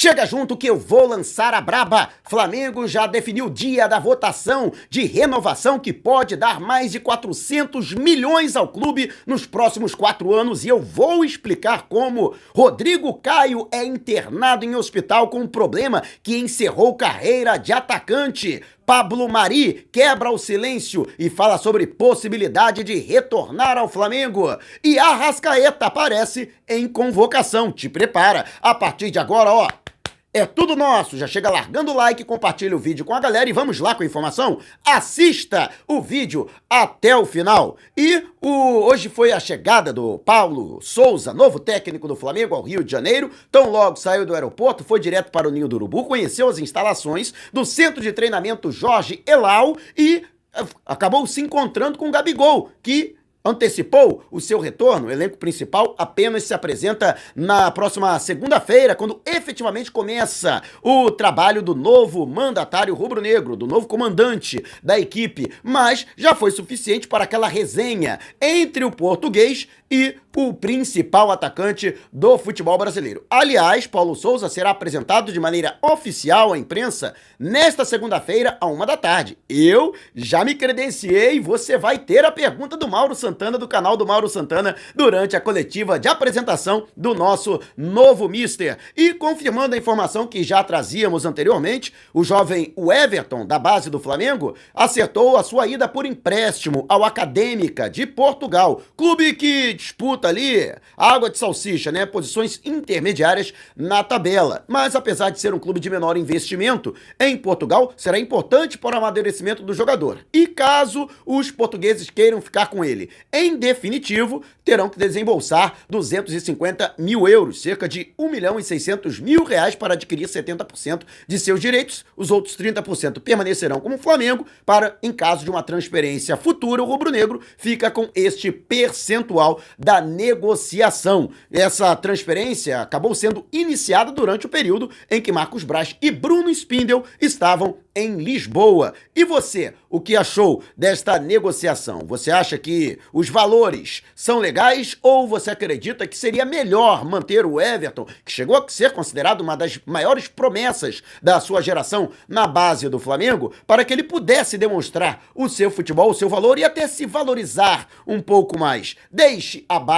Chega junto que eu vou lançar a braba. Flamengo já definiu o dia da votação de renovação que pode dar mais de 400 milhões ao clube nos próximos quatro anos e eu vou explicar como. Rodrigo Caio é internado em hospital com um problema que encerrou carreira de atacante. Pablo Mari quebra o silêncio e fala sobre possibilidade de retornar ao Flamengo. E Arrascaeta aparece em convocação. Te prepara. A partir de agora, ó, é tudo nosso. Já chega largando o like, compartilha o vídeo com a galera e vamos lá com a informação. Assista o vídeo até o final. E o, hoje foi a chegada do Paulo Souza, novo técnico do Flamengo, ao Rio de Janeiro. Tão logo saiu do aeroporto, foi direto para o Ninho do Urubu, conheceu as instalações do Centro de Treinamento Jorge Elal e eh, acabou se encontrando com o Gabigol, que antecipou o seu retorno. O elenco principal apenas se apresenta na próxima segunda-feira, quando efetivamente começa o trabalho do novo mandatário rubro-negro, do novo comandante da equipe, mas já foi suficiente para aquela resenha entre o português e o principal atacante do futebol brasileiro. Aliás, Paulo Souza será apresentado de maneira oficial à imprensa nesta segunda-feira, a uma da tarde. Eu já me credenciei você vai ter a pergunta do Mauro Santana, do canal do Mauro Santana, durante a coletiva de apresentação do nosso novo Mister. E confirmando a informação que já trazíamos anteriormente, o jovem Everton, da base do Flamengo, acertou a sua ida por empréstimo ao Acadêmica de Portugal, clube que disputa ali água de salsicha, né? Posições intermediárias na tabela. Mas apesar de ser um clube de menor investimento, em Portugal será importante para o amadurecimento do jogador. E caso os portugueses queiram ficar com ele, em definitivo, terão que desembolsar 250 mil euros, cerca de 1 milhão e 600 mil reais para adquirir 70% de seus direitos. Os outros 30% permanecerão como Flamengo para, em caso de uma transferência futura, o rubro-negro fica com este percentual da negociação. Essa transferência acabou sendo iniciada durante o período em que Marcos Braz e Bruno Spindel estavam em Lisboa. E você, o que achou desta negociação? Você acha que os valores são legais ou você acredita que seria melhor manter o Everton, que chegou a ser considerado uma das maiores promessas da sua geração na base do Flamengo, para que ele pudesse demonstrar o seu futebol, o seu valor e até se valorizar um pouco mais? Deixe abaixo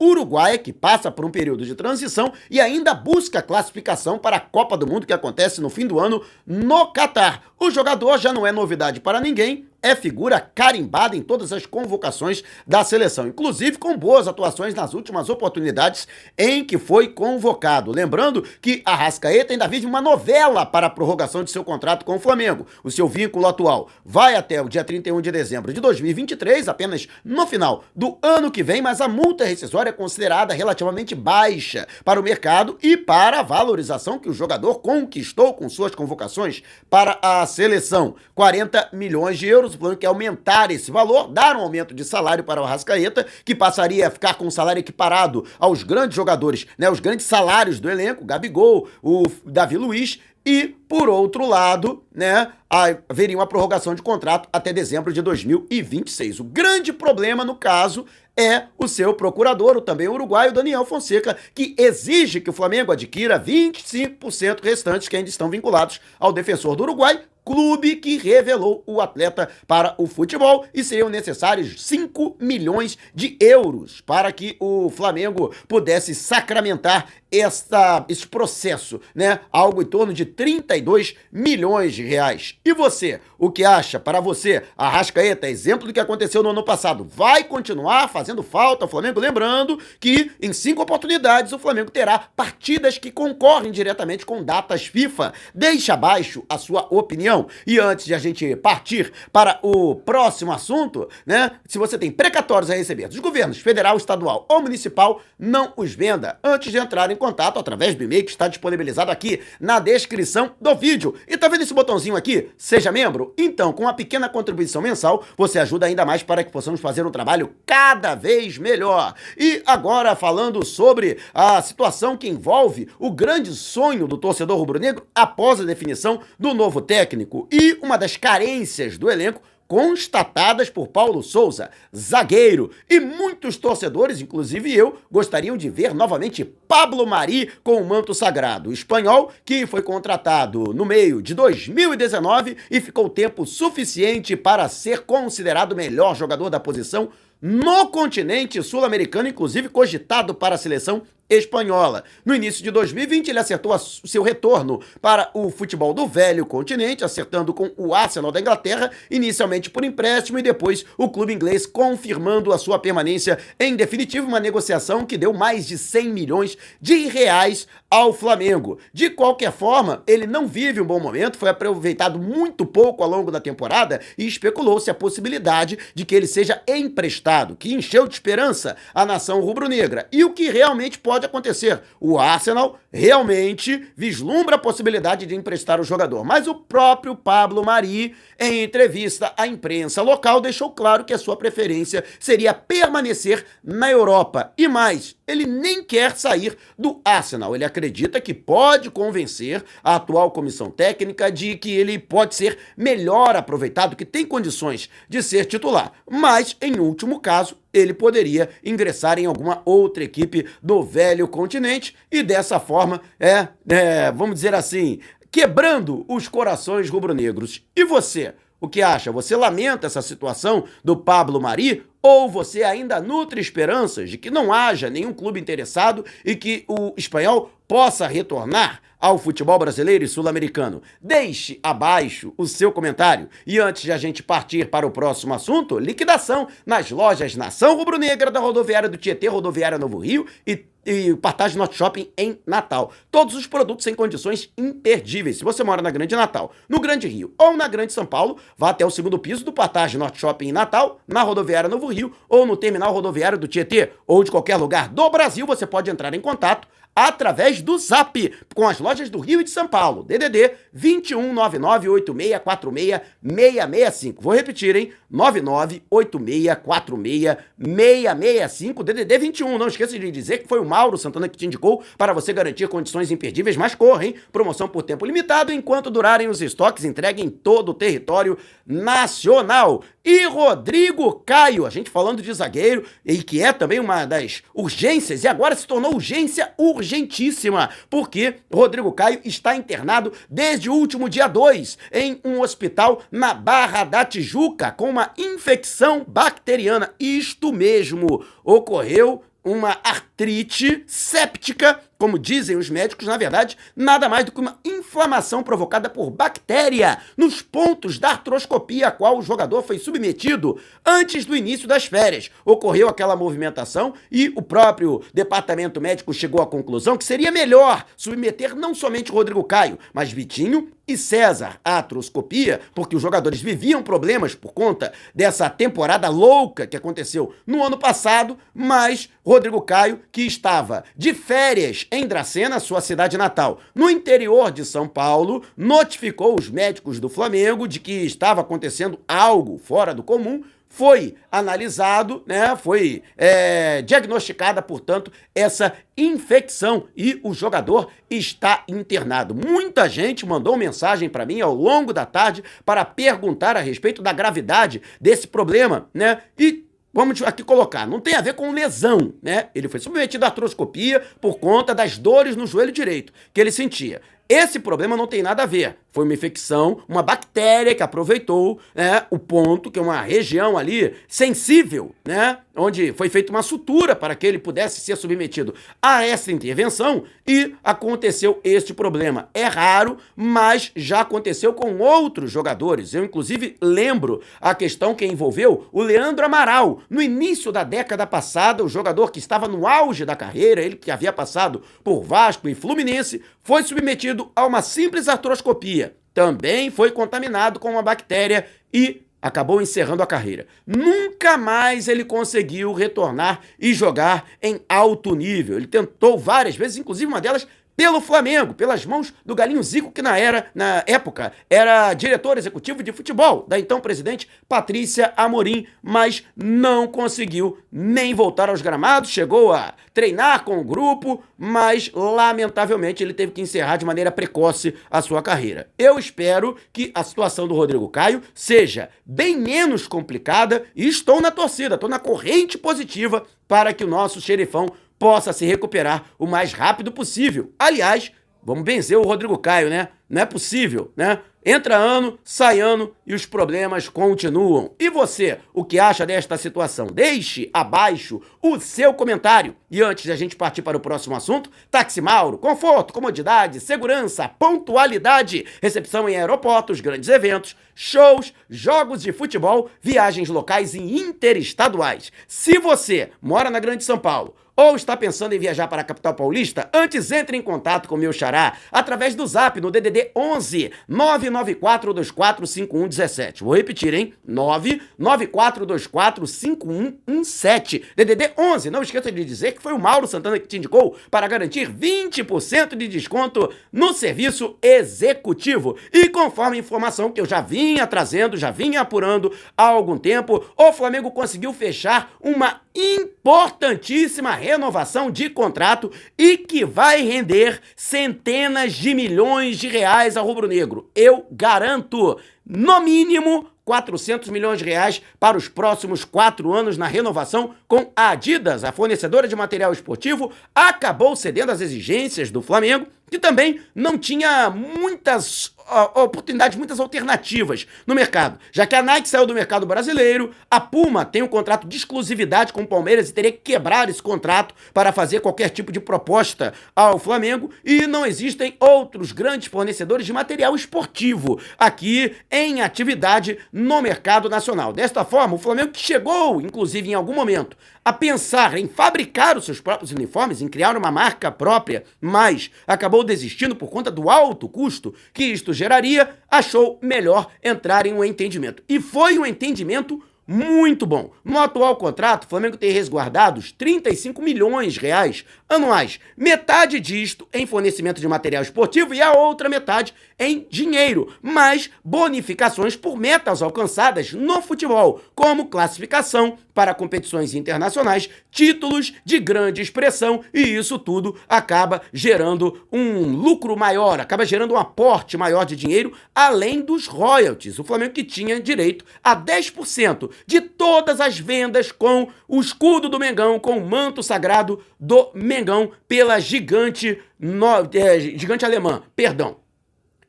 uruguaia, que passa por um período de transição e ainda busca classificação para a Copa do Mundo que acontece no fim do ano no Catar. O jogador já não é novidade para ninguém, é figura carimbada em todas as convocações da seleção, inclusive com boas atuações nas últimas oportunidades em que foi convocado. Lembrando que a Rascaeta ainda vive uma novela para a prorrogação de seu contrato com o Flamengo. O seu vínculo atual vai até o dia 31 de dezembro de 2023, apenas no final do ano que vem, mas a multa rescisória é considerada relativamente baixa para o mercado e para a valorização que o jogador conquistou com suas convocações para a seleção. 40 milhões de euros o plano quer aumentar esse valor, dar um aumento de salário para o Arrascaeta, que passaria a ficar com um salário equiparado aos grandes jogadores, né, os grandes salários do elenco, Gabigol, o Davi Luiz, e, por outro lado, né, haveria uma prorrogação de contrato até dezembro de 2026. O grande problema, no caso, é o seu procurador, o também uruguaio Daniel Fonseca, que exige que o Flamengo adquira 25% restantes que ainda estão vinculados ao defensor do Uruguai, clube que revelou o atleta para o futebol e seriam necessários 5 milhões de euros para que o Flamengo pudesse sacramentar esta, esse processo, né? Algo em torno de 32 milhões de reais. E você, o que acha? Para você, a Rascaeta, exemplo do que aconteceu no ano passado, vai continuar fazendo falta ao Flamengo? Lembrando que em cinco oportunidades o Flamengo terá partidas que concorrem diretamente com datas FIFA. Deixa abaixo a sua opinião. E antes de a gente partir para o próximo assunto, né? Se você tem precatórios a receber dos governos federal, estadual ou municipal, não os venda antes de entrar em em contato através do e-mail que está disponibilizado aqui na descrição do vídeo. E tá vendo esse botãozinho aqui? Seja membro? Então, com uma pequena contribuição mensal, você ajuda ainda mais para que possamos fazer um trabalho cada vez melhor. E agora falando sobre a situação que envolve o grande sonho do torcedor rubro-negro após a definição do novo técnico e uma das carências do elenco constatadas por Paulo Souza, zagueiro. E muitos torcedores, inclusive eu, gostariam de ver novamente Pablo Mari com o manto sagrado. Espanhol, que foi contratado no meio de 2019 e ficou tempo suficiente para ser considerado o melhor jogador da posição no continente sul-americano, inclusive cogitado para a seleção espanhola. No início de 2020, ele acertou seu retorno para o futebol do velho continente, acertando com o Arsenal da Inglaterra, inicialmente por empréstimo e depois o clube inglês confirmando a sua permanência em definitivo, uma negociação que deu mais de 100 milhões de reais ao Flamengo. De qualquer forma, ele não vive um bom momento, foi aproveitado muito pouco ao longo da temporada e especulou-se a possibilidade de que ele seja emprestado, que encheu de esperança a nação rubro-negra. E o que realmente pode pode acontecer. O Arsenal realmente vislumbra a possibilidade de emprestar o jogador, mas o próprio Pablo Mari, em entrevista à imprensa local, deixou claro que a sua preferência seria permanecer na Europa. E mais, ele nem quer sair do Arsenal. Ele acredita que pode convencer a atual comissão técnica de que ele pode ser melhor aproveitado, que tem condições de ser titular. Mas, em último caso, ele poderia ingressar em alguma outra equipe do velho continente e dessa forma, é, é vamos dizer assim, quebrando os corações rubro-negros. E você? O que acha? Você lamenta essa situação do Pablo Mari ou você ainda nutre esperanças de que não haja nenhum clube interessado e que o espanhol possa retornar ao futebol brasileiro e sul-americano? Deixe abaixo o seu comentário. E antes de a gente partir para o próximo assunto, liquidação nas lojas Nação Rubro-Negra da rodoviária do Tietê, rodoviária Novo Rio e e Partage Norte Shopping em Natal. Todos os produtos em condições imperdíveis. Se você mora na Grande Natal, no Grande Rio ou na Grande São Paulo, vá até o segundo piso do Partage Norte Shopping em Natal, na rodoviária Novo Rio ou no terminal rodoviário do Tietê ou de qualquer lugar do Brasil, você pode entrar em contato através do Zap com as lojas do Rio e de São Paulo. DDD 21998646665. Vou repetir, hein? 9986466665 DDD 21. Não esqueça de dizer que foi o Mauro Santana que te indicou para você garantir condições imperdíveis, mas hein? Promoção por tempo limitado enquanto durarem os estoques, entregue em todo o território nacional. E Rodrigo Caio, a gente falando de zagueiro, e que é também uma das urgências, e agora se tornou urgência urgentíssima, porque Rodrigo Caio está internado desde o último dia 2 em um hospital na Barra da Tijuca com uma infecção bacteriana. Isto mesmo ocorreu uma artrite séptica, como dizem os médicos, na verdade, nada mais do que uma inflamação provocada por bactéria nos pontos da artroscopia a qual o jogador foi submetido antes do início das férias. Ocorreu aquela movimentação e o próprio departamento médico chegou à conclusão que seria melhor submeter não somente Rodrigo Caio, mas Vitinho e César à atroscopia, porque os jogadores viviam problemas por conta dessa temporada louca que aconteceu no ano passado, mas Rodrigo Caio, que estava de férias em Dracena, sua cidade natal, no interior de São Paulo, notificou os médicos do Flamengo de que estava acontecendo algo fora do comum foi analisado, né? Foi é, diagnosticada, portanto, essa infecção e o jogador está internado. Muita gente mandou mensagem para mim ao longo da tarde para perguntar a respeito da gravidade desse problema, né? E vamos aqui colocar, não tem a ver com lesão, né? Ele foi submetido à artroscopia por conta das dores no joelho direito que ele sentia. Esse problema não tem nada a ver foi uma infecção, uma bactéria que aproveitou né, o ponto, que é uma região ali sensível, né? Onde foi feita uma sutura para que ele pudesse ser submetido a essa intervenção e aconteceu este problema. É raro, mas já aconteceu com outros jogadores. Eu, inclusive, lembro a questão que envolveu o Leandro Amaral. No início da década passada, o jogador que estava no auge da carreira, ele que havia passado por Vasco e Fluminense, foi submetido a uma simples artroscopia também foi contaminado com uma bactéria e acabou encerrando a carreira. Nunca mais ele conseguiu retornar e jogar em alto nível. Ele tentou várias vezes, inclusive uma delas pelo Flamengo, pelas mãos do Galinho Zico, que na, era, na época era diretor executivo de futebol da então presidente Patrícia Amorim, mas não conseguiu nem voltar aos gramados, chegou a treinar com o grupo, mas lamentavelmente ele teve que encerrar de maneira precoce a sua carreira. Eu espero que a situação do Rodrigo Caio seja bem menos complicada e estou na torcida, estou na corrente positiva para que o nosso xerifão possa se recuperar o mais rápido possível. Aliás, vamos benzer o Rodrigo Caio, né? Não é possível, né? Entra ano, sai ano e os problemas continuam. E você, o que acha desta situação? Deixe abaixo o seu comentário. E antes de a gente partir para o próximo assunto, Táxi Mauro, conforto, comodidade, segurança, pontualidade, recepção em aeroportos, grandes eventos, shows, jogos de futebol, viagens locais e interestaduais. Se você mora na Grande São Paulo, ou está pensando em viajar para a capital paulista, antes entre em contato com o meu xará através do zap no DDD 11 994245117. Vou repetir, hein? 994245117. DDD 11. Não esqueça de dizer que foi o Mauro Santana que te indicou para garantir 20% de desconto no serviço executivo. E conforme a informação que eu já vinha trazendo, já vinha apurando há algum tempo, o Flamengo conseguiu fechar uma importantíssima renovação de contrato e que vai render centenas de milhões de reais ao rubro-negro. Eu garanto, no mínimo 400 milhões de reais para os próximos quatro anos na renovação com a Adidas, a fornecedora de material esportivo, acabou cedendo às exigências do Flamengo, que também não tinha muitas oportunidades, muitas alternativas no mercado. Já que a Nike saiu do mercado brasileiro, a Puma tem um contrato de exclusividade com o Palmeiras e teria que quebrar esse contrato para fazer qualquer tipo de proposta ao Flamengo. E não existem outros grandes fornecedores de material esportivo aqui em atividade no mercado nacional. Desta forma, o Flamengo que chegou, inclusive em algum momento, a pensar em fabricar os seus próprios uniformes, em criar uma marca própria, mas acabou desistindo por conta do alto custo que isto geraria, achou melhor entrar em um entendimento. E foi um entendimento muito bom. No atual contrato, o Flamengo tem resguardados 35 milhões de reais anuais. Metade disto em fornecimento de material esportivo e a outra metade em dinheiro, mais bonificações por metas alcançadas no futebol, como classificação para competições internacionais, títulos de grande expressão, e isso tudo acaba gerando um lucro maior, acaba gerando um aporte maior de dinheiro, além dos royalties. O Flamengo que tinha direito a 10% de todas as vendas com o escudo do Mengão, com o manto sagrado do Mengão pela gigante, no, é, gigante alemã, perdão.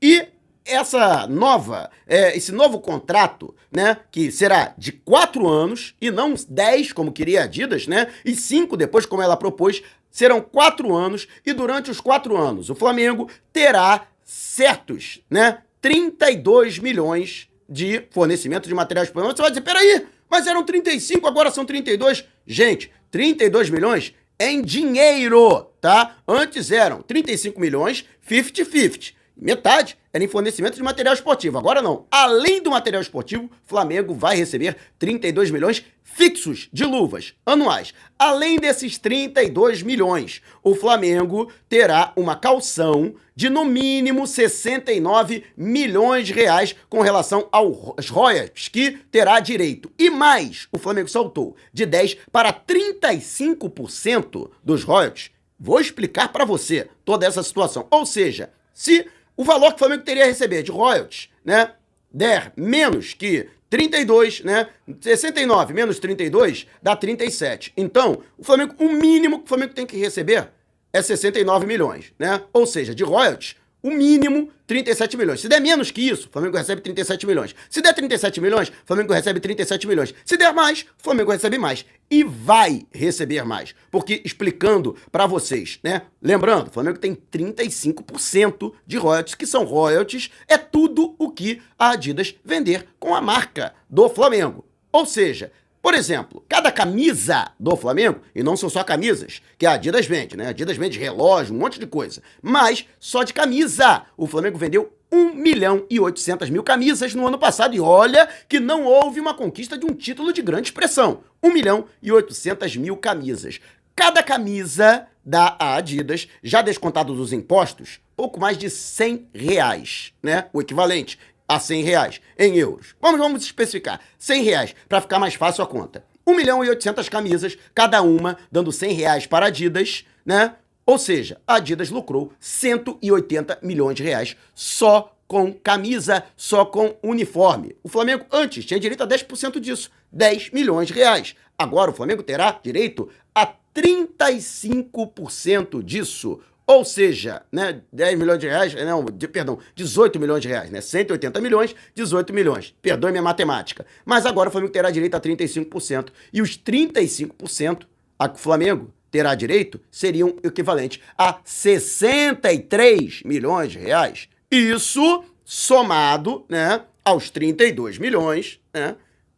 E essa nova, é, esse novo contrato, né, que será de quatro anos e não dez, como queria a Adidas, né, e cinco depois, como ela propôs, serão quatro anos e durante os quatro anos o Flamengo terá certos, né, 32 milhões de fornecimento de materiais esportivos. Você vai dizer, peraí, mas eram 35, agora são 32. Gente, 32 milhões em dinheiro, tá? Antes eram 35 milhões, 50-50. Metade era em fornecimento de material esportivo. Agora não. Além do material esportivo, Flamengo vai receber 32 milhões fixos de luvas anuais. Além desses 32 milhões, o Flamengo terá uma calção de no mínimo 69 milhões de reais com relação aos royalties que terá direito. E mais, o Flamengo saltou de 10 para 35% dos royalties. Vou explicar para você toda essa situação. Ou seja, se o valor que o Flamengo teria a receber de royalties, né, der menos que 32, né? 69 menos 32 dá 37. Então, o Flamengo, o mínimo que o Flamengo tem que receber é 69 milhões, né? Ou seja, de royalties, o mínimo 37 milhões. Se der menos que isso, o Flamengo recebe 37 milhões. Se der 37 milhões, o Flamengo recebe 37 milhões. Se der mais, o Flamengo recebe mais. E vai receber mais. Porque, explicando para vocês, né? Lembrando, o Flamengo tem 35% de royalties, que são royalties, é tudo o que a Adidas vender com a marca do Flamengo. Ou seja, Por exemplo, cada camisa do Flamengo, e não são só camisas, que a Adidas vende, né? A Adidas vende relógio, um monte de coisa. Mas só de camisa, o Flamengo vendeu 1 milhão e 800 mil camisas no ano passado. E olha que não houve uma conquista de um título de grande expressão. 1 milhão e 800 mil camisas. Cada camisa da Adidas, já descontado dos impostos, pouco mais de 100 reais, né? O equivalente a 100 reais em euros. Vamos, vamos especificar. 100 reais, para ficar mais fácil a conta. 1 milhão e 800 camisas, cada uma dando 100 reais para Adidas, né? Ou seja, a Adidas lucrou 180 milhões de reais só com camisa, só com uniforme. O Flamengo antes tinha direito a 10% disso, 10 milhões de reais. Agora o Flamengo terá direito a 35% disso. Ou seja, né, 10 milhões de reais, não, de, perdão, 18 milhões de reais, né? 180 milhões, 18 milhões. Perdoe minha matemática. Mas agora o Flamengo terá direito a 35%. E os 35% a que o Flamengo terá direito seriam equivalentes a 63 milhões de reais. Isso somado, né, aos 32 milhões, né?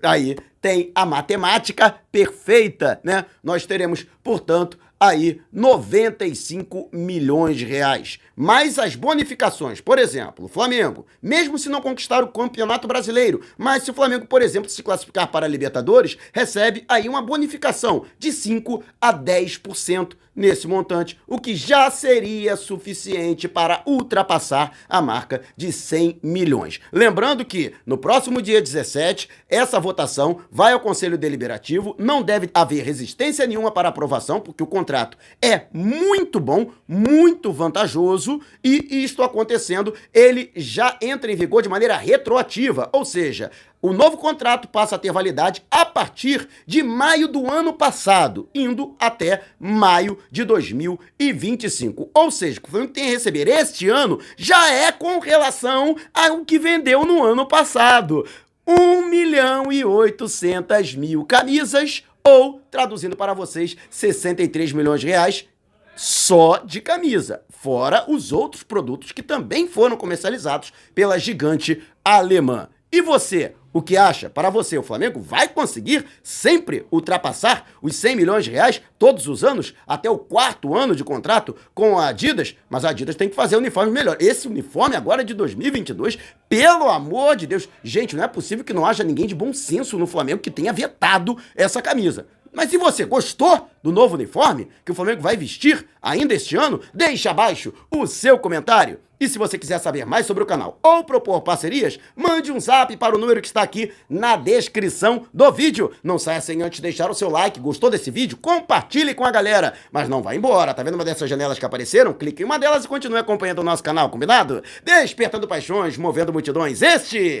Aí tem a matemática perfeita, né? Nós teremos, portanto, aí 95 milhões de reais. Mais as bonificações, por exemplo, o Flamengo, mesmo se não conquistar o Campeonato Brasileiro, mas se o Flamengo, por exemplo, se classificar para a Libertadores, recebe aí uma bonificação de 5 a 10% nesse montante, o que já seria suficiente para ultrapassar a marca de 100 milhões. Lembrando que no próximo dia 17, essa votação vai ao Conselho Deliberativo, não deve haver resistência nenhuma para aprovação, porque o contrato é muito bom, muito vantajoso e isto acontecendo, ele já entra em vigor de maneira retroativa, ou seja, o novo contrato passa a ter validade a partir de maio do ano passado, indo até maio de 2025. Ou seja, o que Flamengo tem a receber este ano já é com relação ao que vendeu no ano passado. 1 milhão e 800 mil camisas, ou, traduzindo para vocês, 63 milhões de reais só de camisa, fora os outros produtos que também foram comercializados pela gigante alemã. E você, o que acha? Para você, o Flamengo vai conseguir sempre ultrapassar os 100 milhões de reais todos os anos, até o quarto ano de contrato com a Adidas? Mas a Adidas tem que fazer um uniforme melhor. Esse uniforme agora é de 2022, pelo amor de Deus. Gente, não é possível que não haja ninguém de bom senso no Flamengo que tenha vetado essa camisa. Mas se você gostou do novo uniforme que o Flamengo vai vestir ainda este ano, deixe abaixo o seu comentário. E se você quiser saber mais sobre o canal ou propor parcerias, mande um zap para o número que está aqui na descrição do vídeo. Não saia sem antes deixar o seu like. Gostou desse vídeo? Compartilhe com a galera. Mas não vá embora. Tá vendo uma dessas janelas que apareceram? Clique em uma delas e continue acompanhando o nosso canal, combinado? Despertando paixões, movendo multidões. Este